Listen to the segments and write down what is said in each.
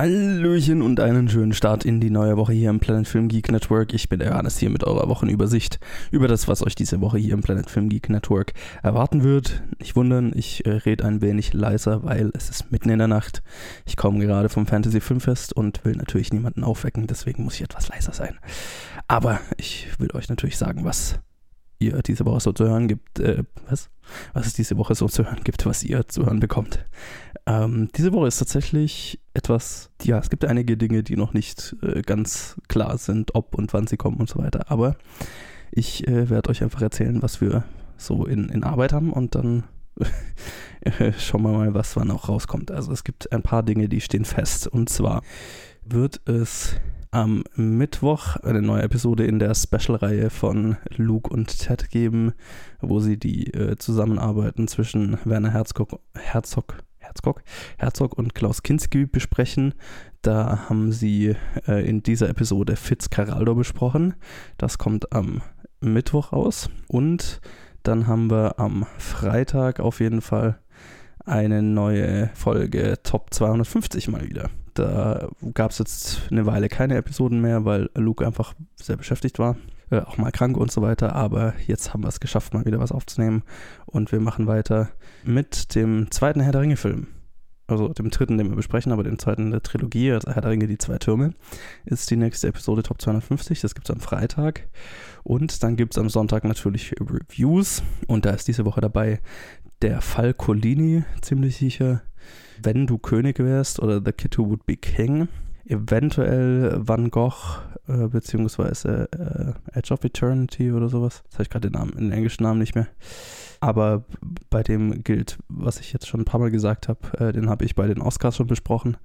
Hallöchen und einen schönen Start in die neue Woche hier im Planet Film Geek Network. Ich bin der Johannes hier mit eurer Wochenübersicht über das, was euch diese Woche hier im Planet Film Geek Network erwarten wird. Nicht wundern, ich äh, rede ein wenig leiser, weil es ist mitten in der Nacht. Ich komme gerade vom Fantasy Filmfest und will natürlich niemanden aufwecken, deswegen muss ich etwas leiser sein. Aber ich will euch natürlich sagen, was ihr diese Woche so zu hören gibt, äh, was? Was es diese Woche so zu hören gibt, was ihr zu hören bekommt. Ähm, diese Woche ist tatsächlich etwas, ja, es gibt einige Dinge, die noch nicht äh, ganz klar sind, ob und wann sie kommen und so weiter. Aber ich äh, werde euch einfach erzählen, was wir so in, in Arbeit haben und dann schauen wir mal, was wann auch rauskommt. Also es gibt ein paar Dinge, die stehen fest. Und zwar wird es am Mittwoch eine neue Episode in der Special-Reihe von Luke und Ted geben, wo sie die äh, Zusammenarbeiten zwischen Werner Herzog, Herzog Herzog, Herzog und Klaus Kinski besprechen. Da haben sie äh, in dieser Episode Fitzcarraldo besprochen. Das kommt am Mittwoch raus. Und dann haben wir am Freitag auf jeden Fall eine neue Folge Top 250 mal wieder. Da gab es jetzt eine Weile keine Episoden mehr, weil Luke einfach sehr beschäftigt war äh, auch mal krank und so weiter. Aber jetzt haben wir es geschafft, mal wieder was aufzunehmen. Und wir machen weiter mit dem zweiten Herr der Ringe-Film. Also dem dritten, den wir besprechen, aber den zweiten der Trilogie, also Herr der Ringe, die zwei Türme, ist die nächste Episode Top 250. Das gibt es am Freitag. Und dann gibt es am Sonntag natürlich Reviews. Und da ist diese Woche dabei der Fall Colini, ziemlich sicher. Wenn du König wärst oder The Kid Who Would Be King eventuell Van Gogh äh, beziehungsweise äh, Edge of Eternity oder sowas. Jetzt habe ich gerade den den englischen Namen nicht mehr. Aber bei dem gilt, was ich jetzt schon ein paar Mal gesagt habe, äh, den habe ich bei den Oscars schon besprochen.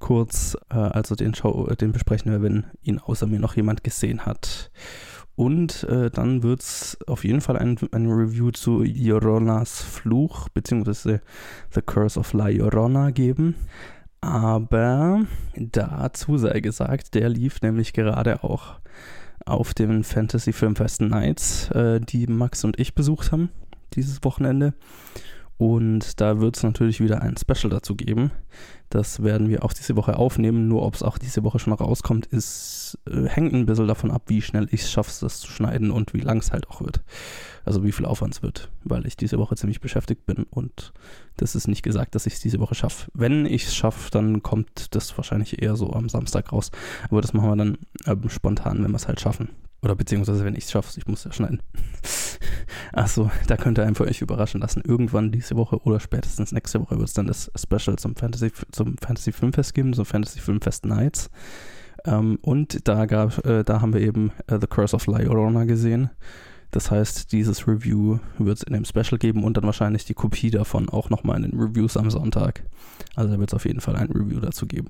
Kurz, äh, also den, Show, äh, den besprechen wir, wenn ihn außer mir noch jemand gesehen hat. Und äh, dann wird es auf jeden Fall ein, ein Review zu Joronas Fluch, beziehungsweise The Curse of La Llorona geben. Aber dazu sei gesagt, der lief nämlich gerade auch auf den Fantasy Filmfest Nights, äh, die Max und ich besucht haben dieses Wochenende. Und da wird es natürlich wieder ein Special dazu geben. Das werden wir auch diese Woche aufnehmen. Nur ob es auch diese Woche schon rauskommt, ist, äh, hängt ein bisschen davon ab, wie schnell ich es schaffe, das zu schneiden und wie lang es halt auch wird. Also wie viel Aufwand es wird, weil ich diese Woche ziemlich beschäftigt bin und das ist nicht gesagt, dass ich es diese Woche schaffe. Wenn ich es schaffe, dann kommt das wahrscheinlich eher so am Samstag raus. Aber das machen wir dann äh, spontan, wenn wir es halt schaffen. Oder beziehungsweise, wenn ich es schaffe, ich muss ja schneiden. Achso, da könnt ihr einfach euch überraschen lassen. Irgendwann diese Woche oder spätestens nächste Woche wird es dann das Special zum Fantasy, zum Fantasy Filmfest geben, zum Fantasy Filmfest Nights. Ähm, und da, gab, äh, da haben wir eben äh, The Curse of La Llorona gesehen. Das heißt, dieses Review wird es in dem Special geben und dann wahrscheinlich die Kopie davon auch nochmal in den Reviews am Sonntag. Also da wird es auf jeden Fall ein Review dazu geben.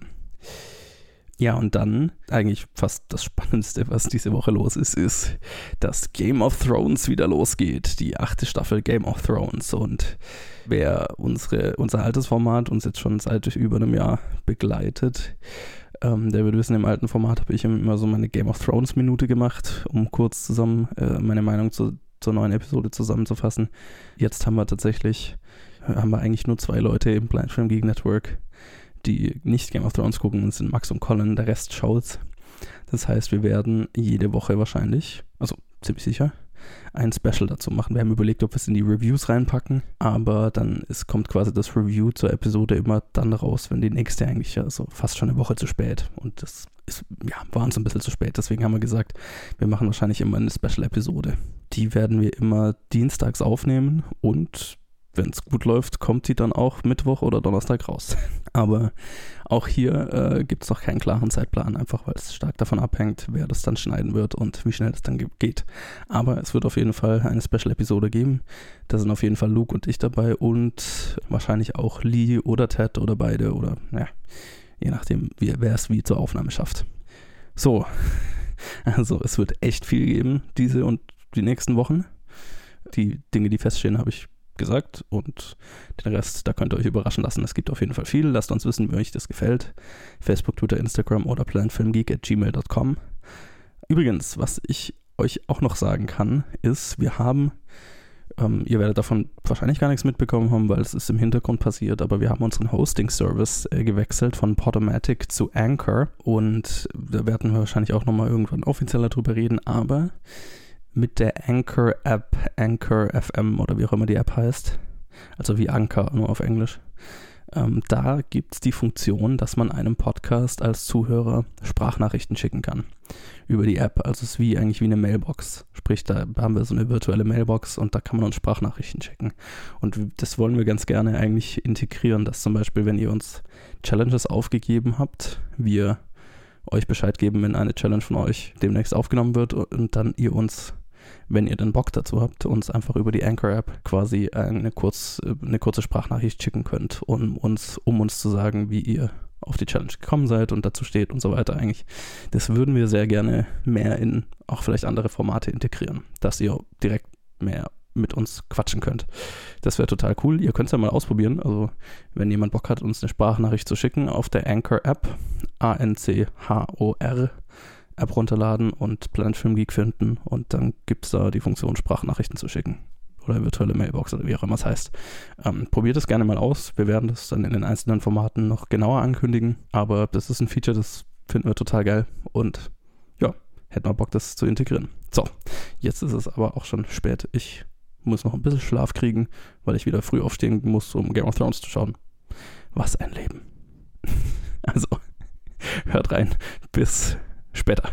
Ja, und dann eigentlich fast das Spannendste, was diese Woche los ist, ist, dass Game of Thrones wieder losgeht. Die achte Staffel Game of Thrones. Und wer unsere, unser altes Format uns jetzt schon seit über einem Jahr begleitet, ähm, der wird wissen, im alten Format habe ich immer so meine Game of Thrones Minute gemacht, um kurz zusammen äh, meine Meinung zu, zur neuen Episode zusammenzufassen. Jetzt haben wir tatsächlich, haben wir eigentlich nur zwei Leute im Blind Film Geek Network die nicht Game of Thrones gucken, sind Max und Colin, der Rest schaut. Das heißt, wir werden jede Woche wahrscheinlich, also ziemlich sicher, ein Special dazu machen. Wir haben überlegt, ob wir es in die Reviews reinpacken, aber dann ist, kommt quasi das Review zur Episode immer dann raus, wenn die nächste eigentlich also fast schon eine Woche zu spät. Und das ist, ja, war uns ein bisschen zu spät. Deswegen haben wir gesagt, wir machen wahrscheinlich immer eine Special-Episode. Die werden wir immer dienstags aufnehmen und wenn es gut läuft, kommt sie dann auch Mittwoch oder Donnerstag raus. Aber auch hier äh, gibt es noch keinen klaren Zeitplan, einfach weil es stark davon abhängt, wer das dann schneiden wird und wie schnell es dann geht. Aber es wird auf jeden Fall eine Special-Episode geben. Da sind auf jeden Fall Luke und ich dabei und wahrscheinlich auch Lee oder Ted oder beide oder ja, je nachdem, wer es wie zur Aufnahme schafft. So, also es wird echt viel geben, diese und die nächsten Wochen. Die Dinge, die feststehen, habe ich gesagt und den Rest, da könnt ihr euch überraschen lassen. Es gibt auf jeden Fall viel. Lasst uns wissen, wie euch das gefällt. Facebook, Twitter, Instagram oder planfilmgeek at gmail.com. Übrigens, was ich euch auch noch sagen kann, ist, wir haben Ähm, ihr werdet davon wahrscheinlich gar nichts mitbekommen haben, weil es ist im Hintergrund passiert, aber wir haben unseren Hosting-Service äh, gewechselt von Podomatic zu Anchor und da werden wir wahrscheinlich auch nochmal irgendwann offizieller drüber reden, aber mit der Anchor-App, Anchor FM oder wie auch immer die App heißt, also wie Anchor nur auf Englisch, ähm, da gibt es die Funktion, dass man einem Podcast als Zuhörer Sprachnachrichten schicken kann. Über die App. Also es ist wie eigentlich wie eine Mailbox. Sprich, da haben wir so eine virtuelle Mailbox und da kann man uns Sprachnachrichten schicken. Und das wollen wir ganz gerne eigentlich integrieren, dass zum Beispiel, wenn ihr uns Challenges aufgegeben habt, wir euch Bescheid geben, wenn eine Challenge von euch demnächst aufgenommen wird und dann ihr uns wenn ihr den Bock dazu habt, uns einfach über die Anchor-App quasi eine, kurz, eine kurze Sprachnachricht schicken könnt, um uns, um uns zu sagen, wie ihr auf die Challenge gekommen seid und dazu steht und so weiter eigentlich. Das würden wir sehr gerne mehr in auch vielleicht andere Formate integrieren, dass ihr direkt mehr mit uns quatschen könnt. Das wäre total cool. Ihr könnt es ja mal ausprobieren. Also, wenn jemand Bock hat, uns eine Sprachnachricht zu schicken auf der Anchor-App, A-N-C-H-O-R, App runterladen und Planet Film Geek finden und dann gibt es da die Funktion, Sprachnachrichten zu schicken. Oder virtuelle Mailbox oder wie auch immer es heißt. Ähm, probiert es gerne mal aus. Wir werden das dann in den einzelnen Formaten noch genauer ankündigen. Aber das ist ein Feature, das finden wir total geil. Und ja, hätten wir Bock, das zu integrieren. So, jetzt ist es aber auch schon spät. Ich muss noch ein bisschen Schlaf kriegen, weil ich wieder früh aufstehen muss, um Game of Thrones zu schauen. Was ein Leben. Also, hört rein. Bis später.